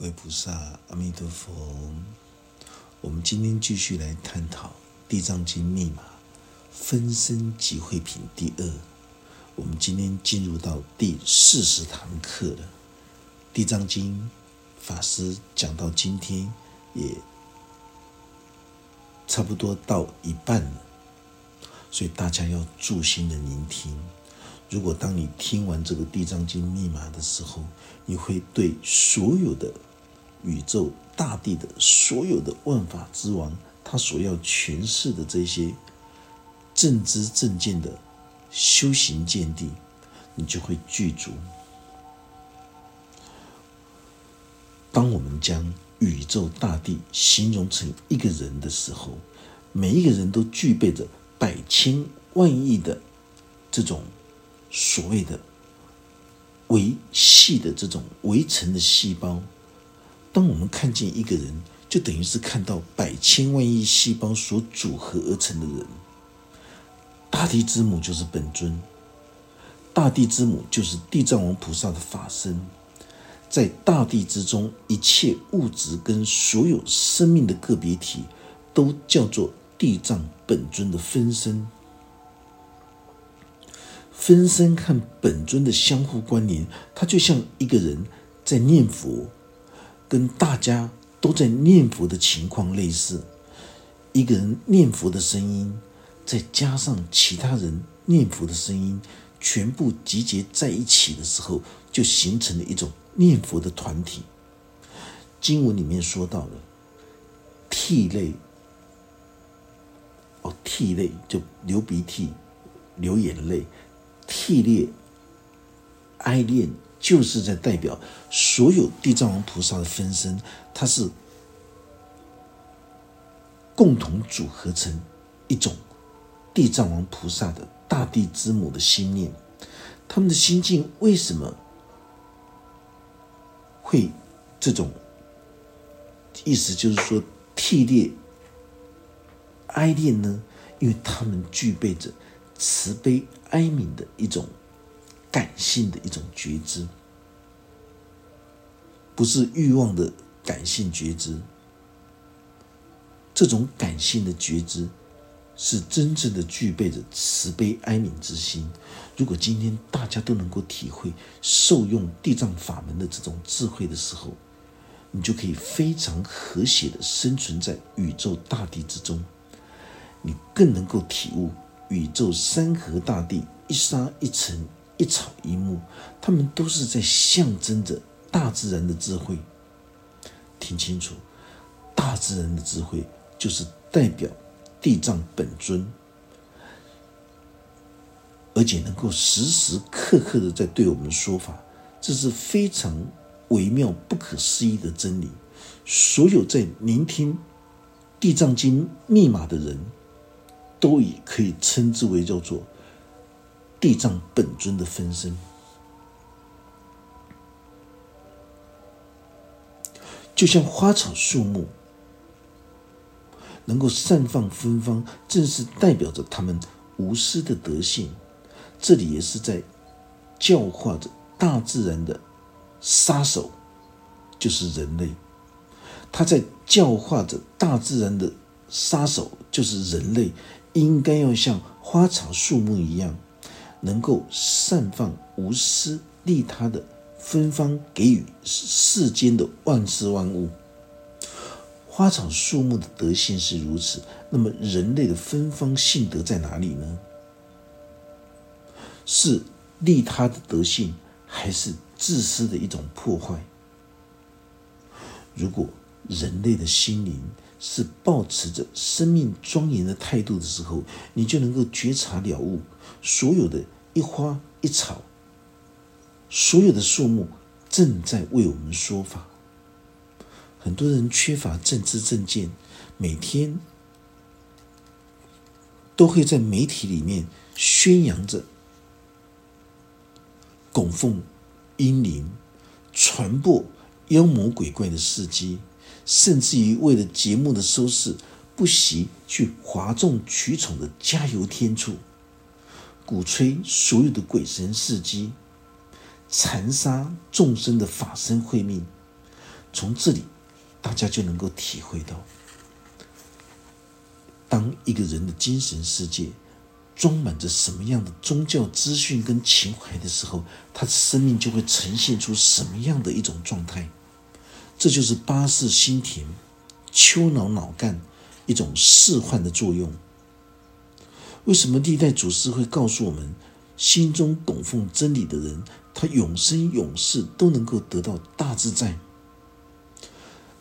各位菩萨，阿弥陀佛。我们今天继续来探讨《地藏经》密码分身集会品第二。我们今天进入到第四十堂课了，《地藏经》法师讲到今天也差不多到一半了，所以大家要注心的聆听。如果当你听完这个《地藏经》密码的时候，你会对所有的宇宙大地的所有的万法之王，他所要诠释的这些正知正见的修行见地，你就会具足。当我们将宇宙大地形容成一个人的时候，每一个人都具备着百千万亿的这种所谓的维系的这种围成的细胞。当我们看见一个人，就等于是看到百千万亿细胞所组合而成的人。大地之母就是本尊，大地之母就是地藏王菩萨的法身。在大地之中，一切物质跟所有生命的个别体，都叫做地藏本尊的分身。分身和本尊的相互关联，它就像一个人在念佛。跟大家都在念佛的情况类似，一个人念佛的声音，再加上其他人念佛的声音，全部集结在一起的时候，就形成了一种念佛的团体。经文里面说到了，涕泪，哦，涕泪就流鼻涕、流眼泪，涕泪、哀恋。就是在代表所有地藏王菩萨的分身，它是共同组合成一种地藏王菩萨的大地之母的心念。他们的心境为什么会这种意思？就是说，涕烈哀恋呢？因为他们具备着慈悲哀悯的一种。感性的一种觉知，不是欲望的感性觉知。这种感性的觉知，是真正的具备着慈悲哀悯之心。如果今天大家都能够体会受用地藏法门的这种智慧的时候，你就可以非常和谐的生存在宇宙大地之中。你更能够体悟宇宙山河大地一沙一尘。一草一木，他们都是在象征着大自然的智慧。听清楚，大自然的智慧就是代表地藏本尊，而且能够时时刻刻的在对我们说法，这是非常微妙、不可思议的真理。所有在聆听《地藏经》密码的人，都已可以称之为叫做。地藏本尊的分身，就像花草树木能够散放芬芳，正是代表着他们无私的德性。这里也是在教化着大自然的杀手，就是人类。他在教化着大自然的杀手，就是人类，应该要像花草树木一样。能够散放无私利他的芬芳，给予世间的万事万物。花草树木的德性是如此，那么人类的芬芳性德在哪里呢？是利他的德性，还是自私的一种破坏？如果人类的心灵是保持着生命庄严的态度的时候，你就能够觉察了悟。所有的一花一草，所有的树木正在为我们说法。很多人缺乏正知正见，每天都会在媒体里面宣扬着供奉阴灵、传播妖魔鬼怪的事迹，甚至于为了节目的收视，不惜去哗众取宠的加油添醋。鼓吹所有的鬼神事迹，残杀众生的法身慧命，从这里，大家就能够体会到，当一个人的精神世界装满着什么样的宗教资讯跟情怀的时候，他的生命就会呈现出什么样的一种状态。这就是八世心田、丘脑脑干一种释幻的作用。为什么历代祖师会告诉我们，心中供奉真理的人，他永生永世都能够得到大自在；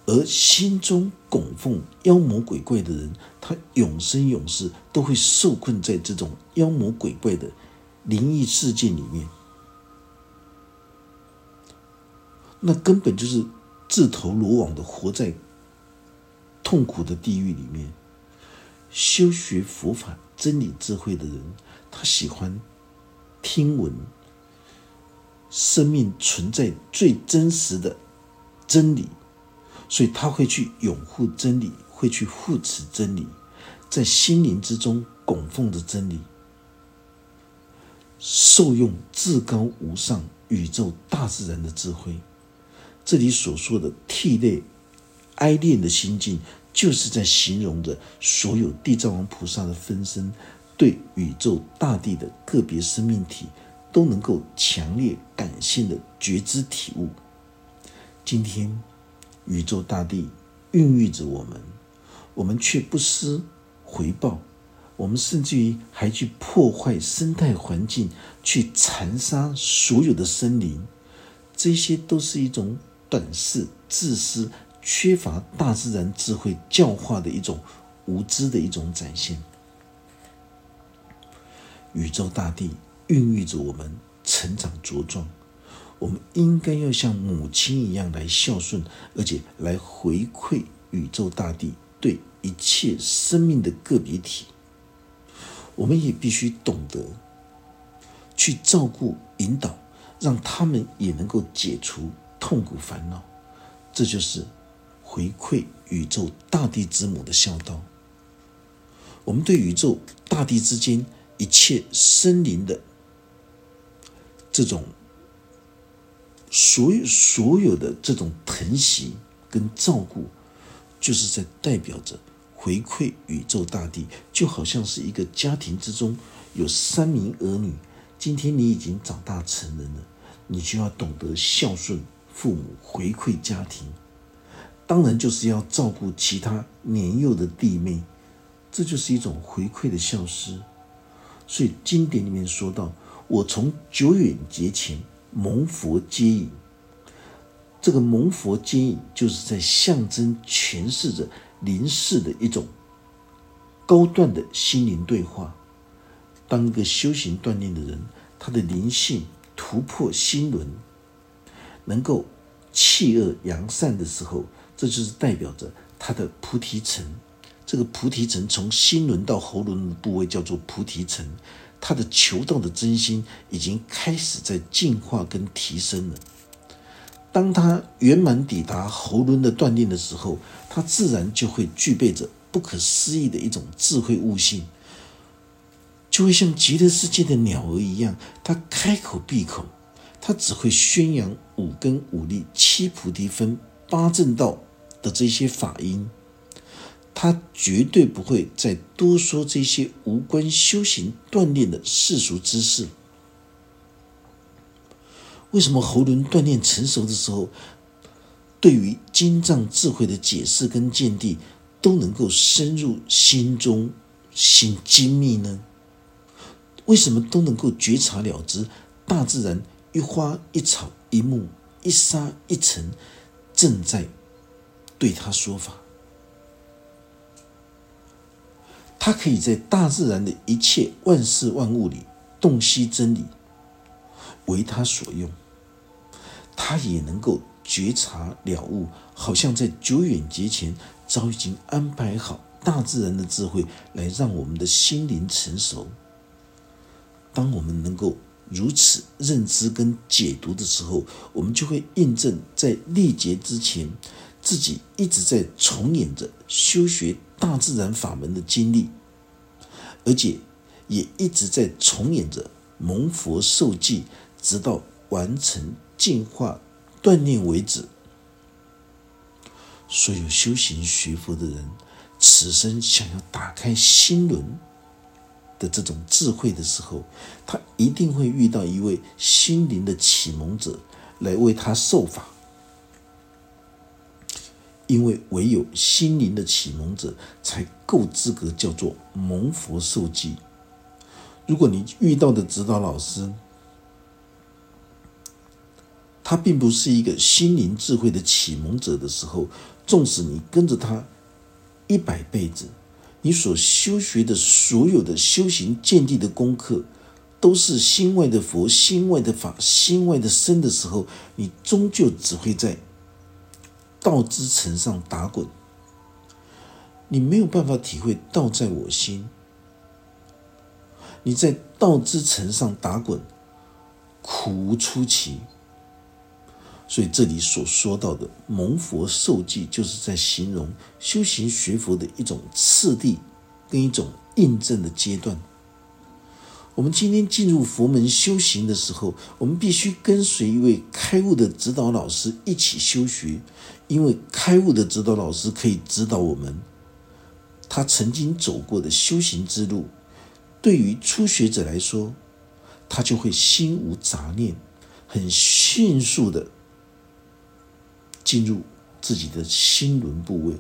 而心中供奉妖魔鬼怪的人，他永生永世都会受困在这种妖魔鬼怪的灵异世界里面。那根本就是自投罗网的活在痛苦的地狱里面。修学佛法。真理智慧的人，他喜欢听闻生命存在最真实的真理，所以他会去拥护真理，会去护持真理，在心灵之中供奉着真理，受用至高无上宇宙大自然的智慧。这里所说的涕泪哀恋的心境。就是在形容着所有地藏王菩萨的分身，对宇宙大地的个别生命体都能够强烈感性的觉知体悟。今天，宇宙大地孕育着我们，我们却不思回报，我们甚至于还去破坏生态环境，去残杀所有的生灵，这些都是一种短视、自私。缺乏大自然智慧教化的一种无知的一种展现。宇宙大地孕育着我们成长茁壮，我们应该要像母亲一样来孝顺，而且来回馈宇宙大地对一切生命的个别体。我们也必须懂得去照顾、引导，让他们也能够解除痛苦烦恼。这就是。回馈宇宙大地之母的孝道，我们对宇宙大地之间一切生灵的这种所有所有的这种疼惜跟照顾，就是在代表着回馈宇宙大地，就好像是一个家庭之中有三名儿女，今天你已经长大成人了，你就要懂得孝顺父母，回馈家庭。当然就是要照顾其他年幼的弟妹，这就是一种回馈的孝思。所以经典里面说到：“我从久远劫前蒙佛接引。”这个蒙佛接引，就是在象征诠释着灵世的一种高段的心灵对话。当一个修行锻炼的人，他的灵性突破心轮，能够弃恶扬善的时候。这就是代表着他的菩提层，这个菩提层从心轮到喉轮的部位叫做菩提层，他的求道的真心已经开始在进化跟提升了。当他圆满抵达喉轮的锻炼的时候，他自然就会具备着不可思议的一种智慧悟性，就会像极乐世界的鸟儿一样，他开口闭口，他只会宣扬五根五力七菩提分八正道。的这些法音，他绝对不会再多说这些无关修行锻炼的世俗知识。为什么喉轮锻炼成熟的时候，对于经藏智慧的解释跟见地，都能够深入心中，心精密呢？为什么都能够觉察了知大自然一花一草一木一沙一尘正在？对他说法，他可以在大自然的一切万事万物里洞悉真理，为他所用。他也能够觉察了悟，好像在久远节前早已经安排好大自然的智慧，来让我们的心灵成熟。当我们能够如此认知跟解读的时候，我们就会印证在历劫之前。自己一直在重演着修学大自然法门的经历，而且也一直在重演着蒙佛受记，直到完成进化锻炼为止。所有修行学佛的人，此生想要打开心轮的这种智慧的时候，他一定会遇到一位心灵的启蒙者来为他受法。因为唯有心灵的启蒙者，才够资格叫做蒙佛受记。如果你遇到的指导老师，他并不是一个心灵智慧的启蒙者的时候，纵使你跟着他一百辈子，你所修学的所有的修行见地的功课，都是心外的佛、心外的法、心外的身的时候，你终究只会在。道之城上打滚，你没有办法体会道在我心。你在道之城上打滚，苦无出奇。所以这里所说到的蒙佛受记，就是在形容修行学佛的一种次第跟一种印证的阶段。我们今天进入佛门修行的时候，我们必须跟随一位开悟的指导老师一起修学，因为开悟的指导老师可以指导我们，他曾经走过的修行之路，对于初学者来说，他就会心无杂念，很迅速的进入自己的心轮部位，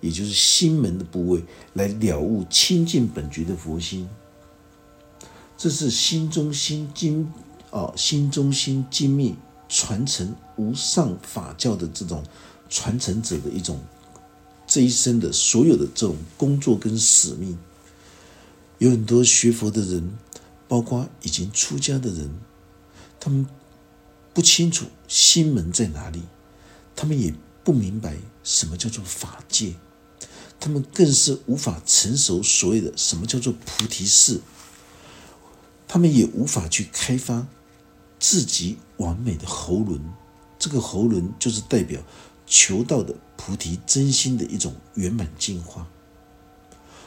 也就是心门的部位，来了悟清净本觉的佛心。这是心中心精啊，心中心精密传承无上法教的这种传承者的一种这一生的所有的这种工作跟使命。有很多学佛的人，包括已经出家的人，他们不清楚心门在哪里，他们也不明白什么叫做法界，他们更是无法成熟所谓的什么叫做菩提寺。他们也无法去开发自己完美的喉轮，这个喉轮就是代表求道的菩提真心的一种圆满进化，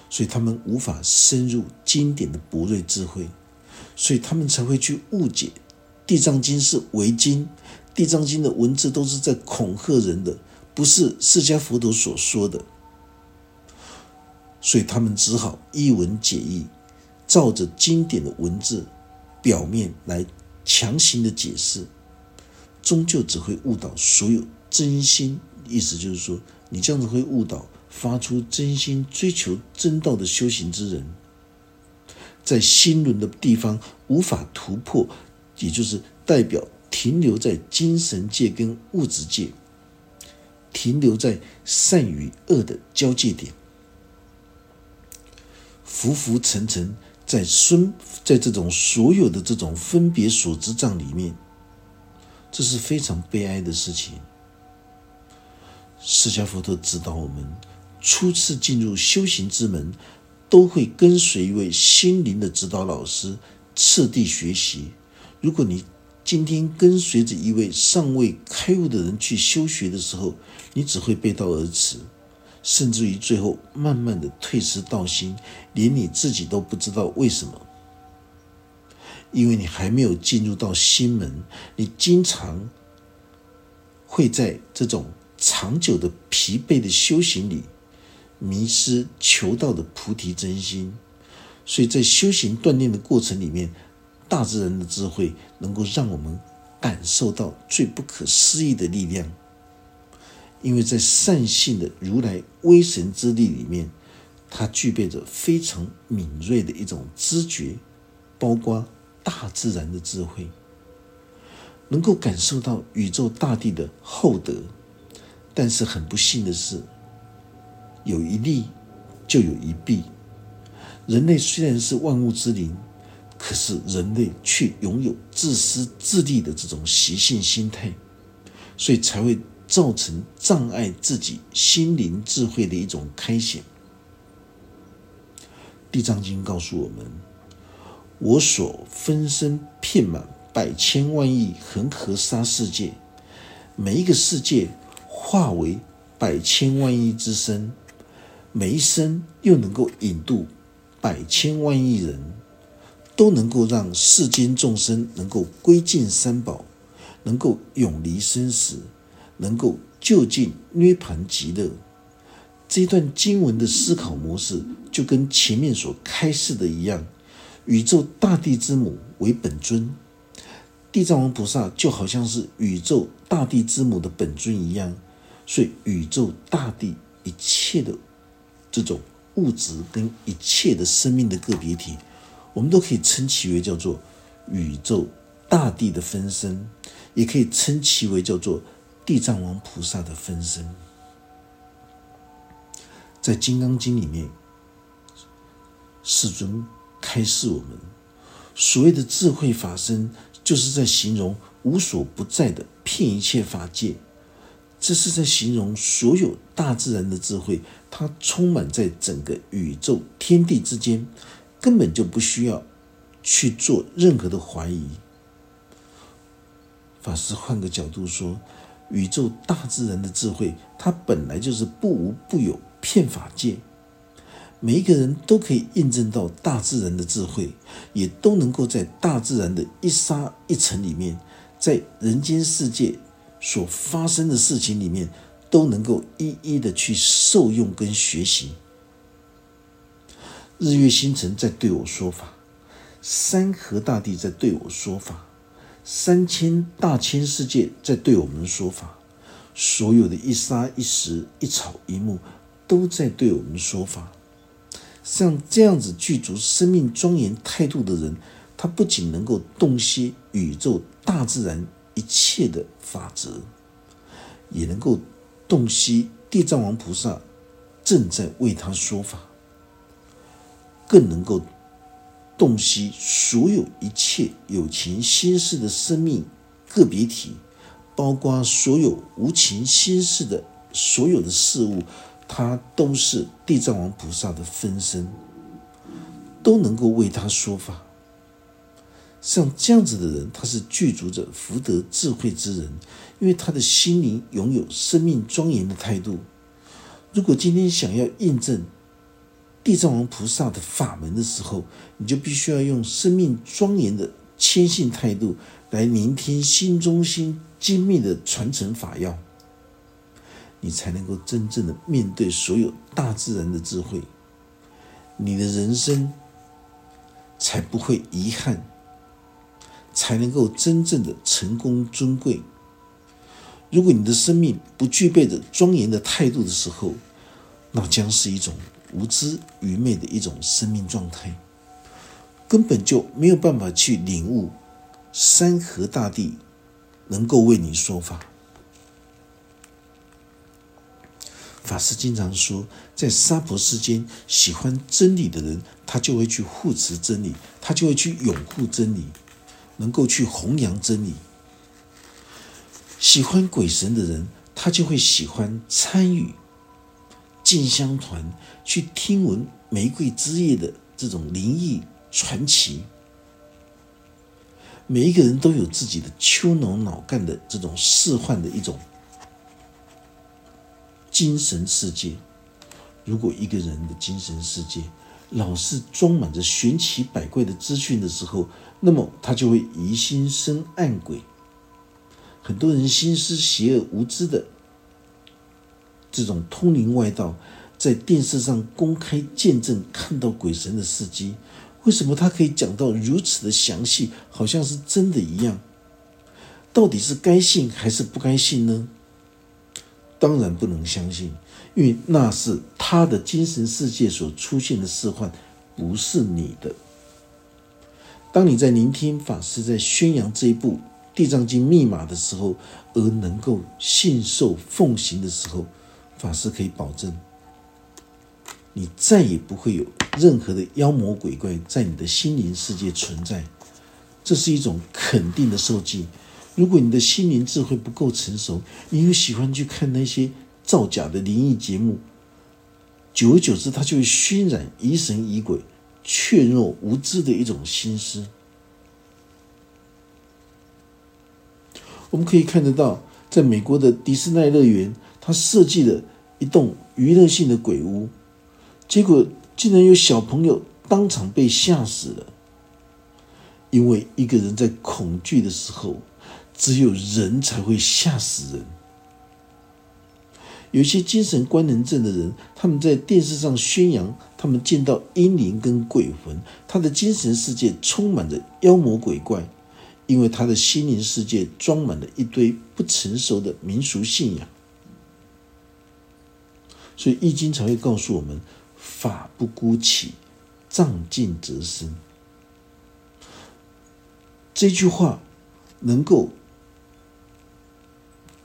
所以他们无法深入经典的博瑞智慧，所以他们才会去误解《地藏经》是伪经，《地藏经》的文字都是在恐吓人的，不是释迦佛陀所说的，所以他们只好一文解义。照着经典的文字表面来强行的解释，终究只会误导所有真心。意思就是说，你这样子会误导发出真心追求真道的修行之人，在心轮的地方无法突破，也就是代表停留在精神界跟物质界，停留在善与恶的交界点，浮浮沉沉。在孙，在这种所有的这种分别所知障里面，这是非常悲哀的事情。释迦佛陀指导我们，初次进入修行之门，都会跟随一位心灵的指导老师，次第学习。如果你今天跟随着一位尚未开悟的人去修学的时候，你只会背道而驰。甚至于最后，慢慢的退失道心，连你自己都不知道为什么，因为你还没有进入到心门，你经常会在这种长久的疲惫的修行里，迷失求道的菩提真心。所以在修行锻炼的过程里面，大自然的智慧能够让我们感受到最不可思议的力量。因为在善性的如来威神之力里面，它具备着非常敏锐的一种知觉，包括大自然的智慧，能够感受到宇宙大地的厚德。但是很不幸的是，有一利就有一弊。人类虽然是万物之灵，可是人类却拥有自私自利的这种习性心态，所以才会。造成障碍自己心灵智慧的一种开显。地藏经告诉我们：我所分身遍满百千万亿恒河沙世界，每一个世界化为百千万亿之身，每一生又能够引渡百千万亿人，都能够让世间众生能够归尽三宝，能够永离生死。能够就近涅盘极乐。这一段经文的思考模式，就跟前面所开示的一样，宇宙大地之母为本尊，地藏王菩萨就好像是宇宙大地之母的本尊一样，所以宇宙大地一切的这种物质跟一切的生命的个别体，我们都可以称其为叫做宇宙大地的分身，也可以称其为叫做地藏王菩萨的分身。在《金刚经》里面，世尊开示我们，所谓的智慧法身，就是在形容无所不在的骗一切法界。这是在形容所有大自然的智慧，它充满在整个宇宙天地之间，根本就不需要去做任何的怀疑。法师换个角度说，宇宙大自然的智慧，它本来就是不无不有。骗法界，每一个人都可以印证到大自然的智慧，也都能够在大自然的一沙一尘里面，在人间世界所发生的事情里面，都能够一一的去受用跟学习。日月星辰在对我说法，山河大地在对我说法，三千大千世界在对我们说法，所有的一沙一石一草一木。都在对我们说法。像这样子具足生命庄严态度的人，他不仅能够洞悉宇宙大自然一切的法则，也能够洞悉地藏王菩萨正在为他说法，更能够洞悉所有一切有情心事的生命个别体，包括所有无情心事的所有的事物。它都是地藏王菩萨的分身，都能够为他说法。像这样子的人，他是具足着福德智慧之人，因为他的心灵拥有生命庄严的态度。如果今天想要印证地藏王菩萨的法门的时候，你就必须要用生命庄严的谦信态度来聆听心中心精密的传承法要。你才能够真正的面对所有大自然的智慧，你的人生才不会遗憾，才能够真正的成功尊贵。如果你的生命不具备着庄严的态度的时候，那将是一种无知愚昧的一种生命状态，根本就没有办法去领悟山河大地能够为你说法。法师经常说，在娑婆世间，喜欢真理的人，他就会去护持真理，他就会去拥护真理，能够去弘扬真理。喜欢鬼神的人，他就会喜欢参与进香团，去听闻玫瑰之夜的这种灵异传奇。每一个人都有自己的丘脑脑干的这种释幻的一种。精神世界，如果一个人的精神世界老是装满着玄奇百怪的资讯的时候，那么他就会疑心生暗鬼。很多人心思邪恶无知的这种通灵外道，在电视上公开见证看到鬼神的事迹，为什么他可以讲到如此的详细，好像是真的一样？到底是该信还是不该信呢？当然不能相信，因为那是他的精神世界所出现的事幻，不是你的。当你在聆听法师在宣扬这一部《地藏经》密码的时候，而能够信受奉行的时候，法师可以保证，你再也不会有任何的妖魔鬼怪在你的心灵世界存在。这是一种肯定的受记。如果你的心灵智慧不够成熟，你又喜欢去看那些造假的灵异节目，久而久之，它就会熏染疑神疑鬼、怯懦无知的一种心思。我们可以看得到，在美国的迪士尼乐园，他设计了一栋娱乐性的鬼屋，结果竟然有小朋友当场被吓死了，因为一个人在恐惧的时候。只有人才会吓死人。有些精神官能症的人，他们在电视上宣扬他们见到阴灵跟鬼魂，他的精神世界充满着妖魔鬼怪，因为他的心灵世界装满了一堆不成熟的民俗信仰。所以《易经》才会告诉我们：“法不孤起，藏尽则生。”这句话能够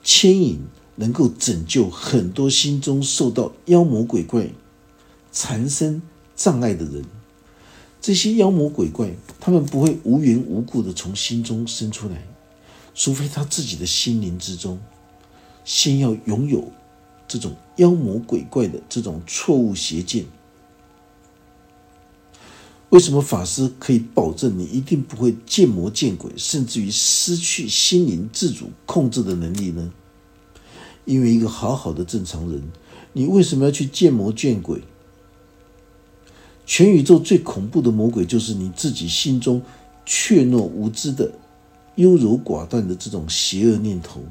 牵引。能够拯救很多心中受到妖魔鬼怪缠身障碍的人。这些妖魔鬼怪，他们不会无缘无故的从心中生出来，除非他自己的心灵之中，先要拥有这种妖魔鬼怪的这种错误邪见。为什么法师可以保证你一定不会见魔见鬼，甚至于失去心灵自主控制的能力呢？因为一个好好的正常人，你为什么要去见魔见鬼？全宇宙最恐怖的魔鬼就是你自己心中怯懦无知的、优柔寡断的这种邪恶念头。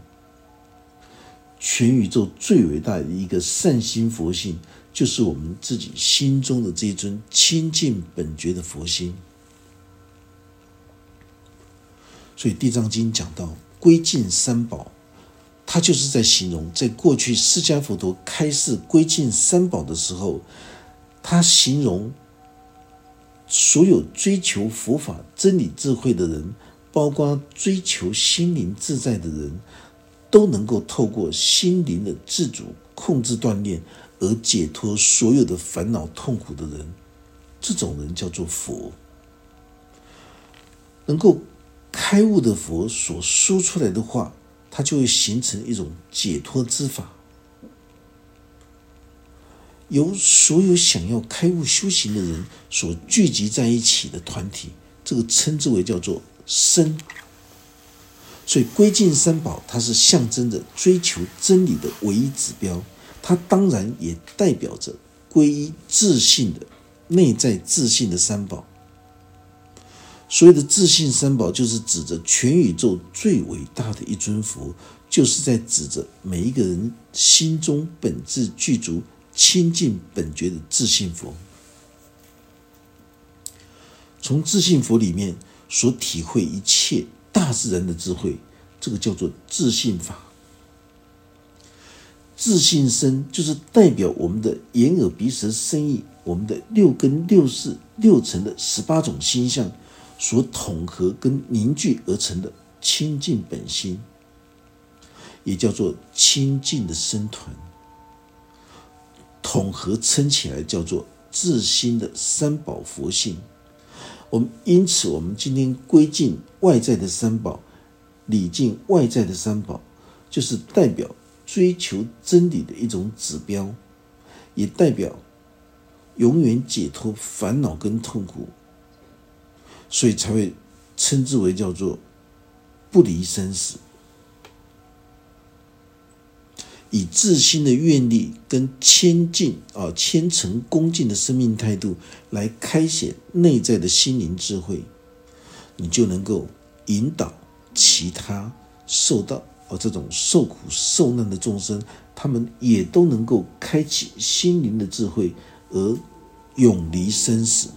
全宇宙最伟大的一个善心佛性，就是我们自己心中的这一尊清净本觉的佛心。所以《地藏经》讲到归尽三宝。他就是在形容，在过去释迦佛陀开示归尽三宝的时候，他形容所有追求佛法真理智慧的人，包括追求心灵自在的人，都能够透过心灵的自主控制锻炼而解脱所有的烦恼痛苦的人。这种人叫做佛，能够开悟的佛所说出来的话。它就会形成一种解脱之法，由所有想要开悟修行的人所聚集在一起的团体，这个称之为叫做僧。所以归尽三宝，它是象征着追求真理的唯一指标，它当然也代表着皈依自信的内在自信的三宝。所谓的自信三宝，就是指着全宇宙最伟大的一尊佛，就是在指着每一个人心中本质具足清净本觉的自信佛。从自信佛里面所体会一切大自然的智慧，这个叫做自信法。自信身就是代表我们的眼耳鼻舌身意，我们的六根六识六尘的十八种心相。所统合跟凝聚而成的清净本心，也叫做清净的身团，统合称起来叫做自心的三宝佛性。我们因此，我们今天归敬外在的三宝，礼敬外在的三宝，就是代表追求真理的一种指标，也代表永远解脱烦恼跟痛苦。所以才会称之为叫做不离生死，以自心的愿力跟谦敬啊虔诚恭敬的生命态度来开显内在的心灵智慧，你就能够引导其他受到啊这种受苦受难的众生，他们也都能够开启心灵的智慧而永离生死。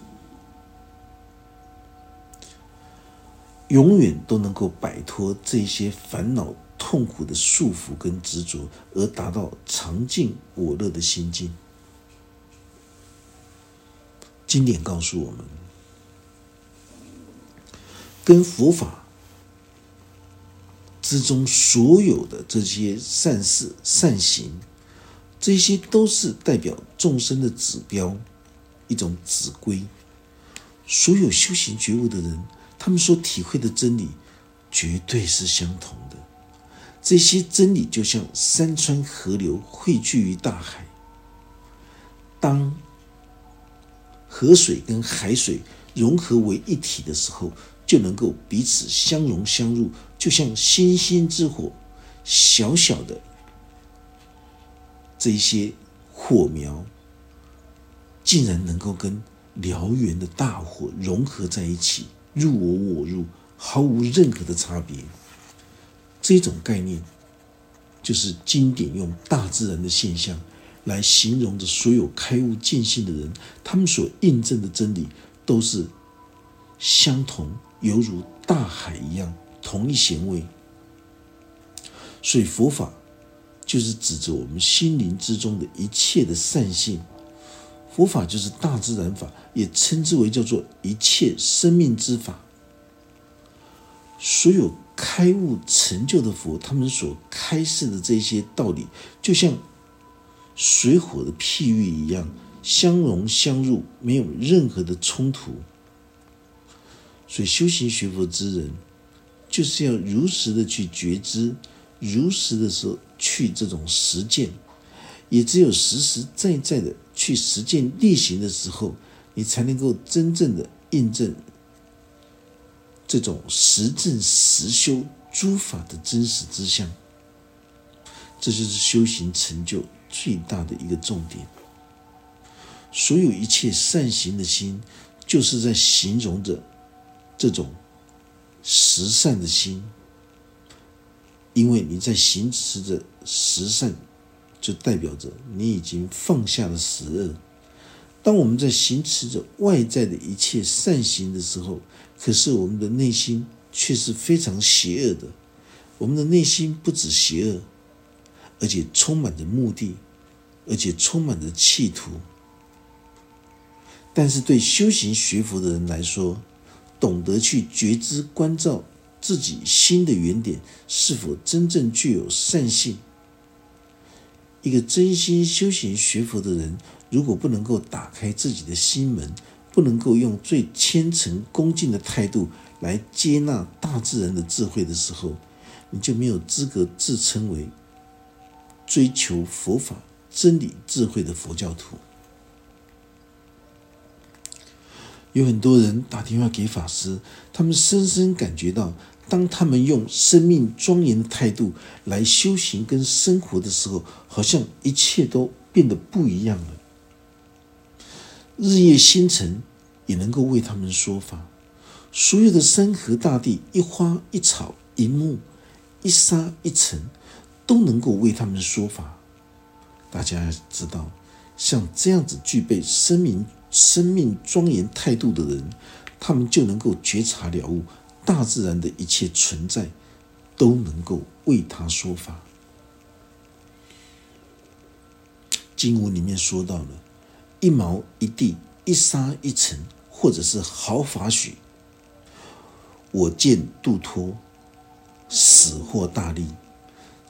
永远都能够摆脱这些烦恼痛苦的束缚跟执着，而达到常静我乐的心境。经典告诉我们，跟佛法之中所有的这些善事善行，这些都是代表众生的指标，一种指归。所有修行觉悟的人。他们所体会的真理，绝对是相同的。这些真理就像山川河流汇聚于大海，当河水跟海水融合为一体的时候，就能够彼此相融相入，就像星星之火，小小的这一些火苗，竟然能够跟燎原的大火融合在一起。入我，我入，毫无任何的差别。这种概念就是经典用大自然的现象来形容着所有开悟见性的人，他们所印证的真理都是相同，犹如大海一样，同一咸味。所以佛法就是指着我们心灵之中的一切的善性。佛法就是大自然法，也称之为叫做一切生命之法。所有开悟成就的佛，他们所开示的这些道理，就像水火的譬喻一样，相融相入，没有任何的冲突。所以修行学佛之人，就是要如实的去觉知，如实的说去这种实践，也只有实实在在的去实践力行的时候，你才能够真正的印证。这种实证实修诸法的真实之相，这就是修行成就最大的一个重点。所有一切善行的心，就是在形容着这种实善的心，因为你在行持着实善，就代表着你已经放下了十恶。当我们在行持着外在的一切善行的时候，可是我们的内心却是非常邪恶的。我们的内心不止邪恶，而且充满着目的，而且充满着企图。但是对修行学佛的人来说，懂得去觉知关照自己心的原点是否真正具有善性，一个真心修行学佛的人。如果不能够打开自己的心门，不能够用最虔诚恭敬的态度来接纳大自然的智慧的时候，你就没有资格自称为追求佛法真理智慧的佛教徒。有很多人打电话给法师，他们深深感觉到，当他们用生命庄严的态度来修行跟生活的时候，好像一切都变得不一样了。日夜星辰也能够为他们说法，所有的山河大地、一花一草、一木一沙一尘，都能够为他们说法。大家知道，像这样子具备生命生命庄严态度的人，他们就能够觉察了悟大自然的一切存在，都能够为他说法。经文里面说到了。一毛一地，一沙一尘，或者是毫发许，我见度脱，死或大利，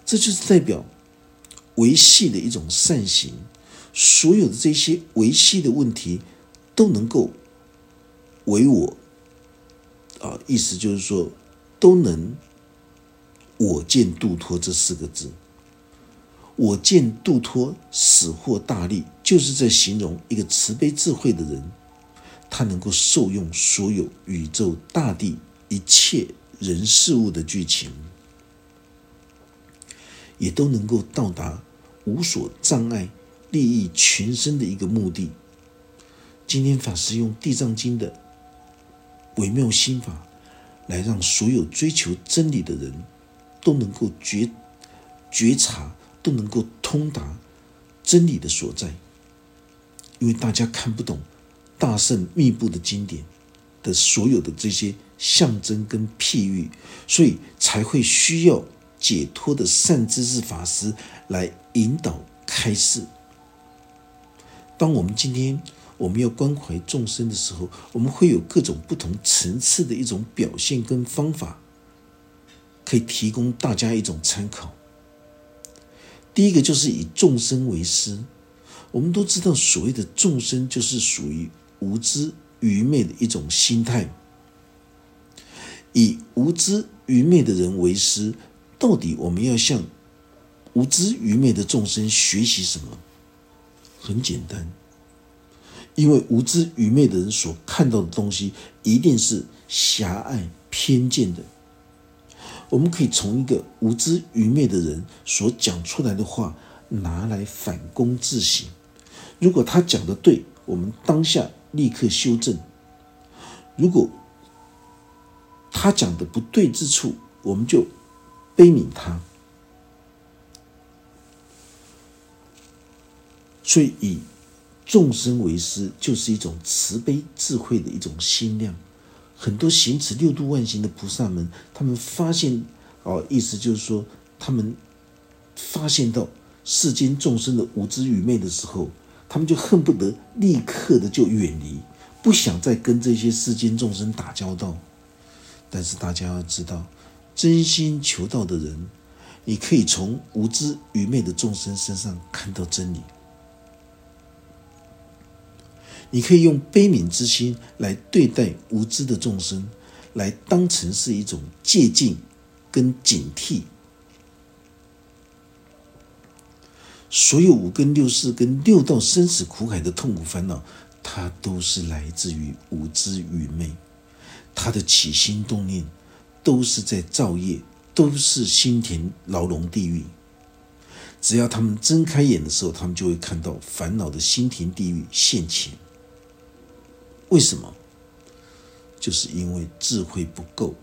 这就是代表维系的一种善行。所有的这些维系的问题，都能够为我啊，意思就是说，都能我见度脱这四个字。我见度脱死或大利，就是在形容一个慈悲智慧的人，他能够受用所有宇宙大地一切人事物的剧情，也都能够到达无所障碍、利益群生的一个目的。今天法师用《地藏经》的微妙心法，来让所有追求真理的人都能够觉觉察。都能够通达真理的所在，因为大家看不懂大圣密布的经典的所有的这些象征跟譬喻，所以才会需要解脱的善知识法师来引导开示。当我们今天我们要关怀众生的时候，我们会有各种不同层次的一种表现跟方法，可以提供大家一种参考。第一个就是以众生为师，我们都知道，所谓的众生就是属于无知愚昧的一种心态。以无知愚昧的人为师，到底我们要向无知愚昧的众生学习什么？很简单，因为无知愚昧的人所看到的东西，一定是狭隘偏见的。我们可以从一个无知愚昧的人所讲出来的话拿来反躬自省。如果他讲的对我们当下立刻修正如果他讲的不对之处我们就悲悯他。所以以众生为师就是一种慈悲智慧的一种心量很多行持六度万行的菩萨们他们发现哦意思就是说他们发现到世间众生的无知愚昧的时候他们就恨不得立刻的就远离，不想再跟这些世间众生打交道。但是大家要知道，真心求道的人，你可以从无知愚昧的众生身上看到真理。你可以用悲悯之心来对待无知的众生，来当成是一种借鉴跟警惕。所有五根六识跟六道生死苦海的痛苦烦恼，它都是来自于无知愚昧。他的起心动念都是在造业，都是心田牢笼地狱。只要他们睁开眼的时候，他们就会看到烦恼的心田地狱现前。为什么？就是因为智慧不够，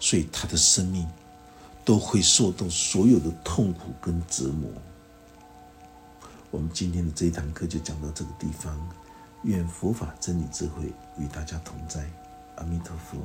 所以他的生命都会受到所有的痛苦跟折磨。我们今天的这一堂课就讲到这个地方，愿佛法真理智慧与大家同在，阿弥陀佛。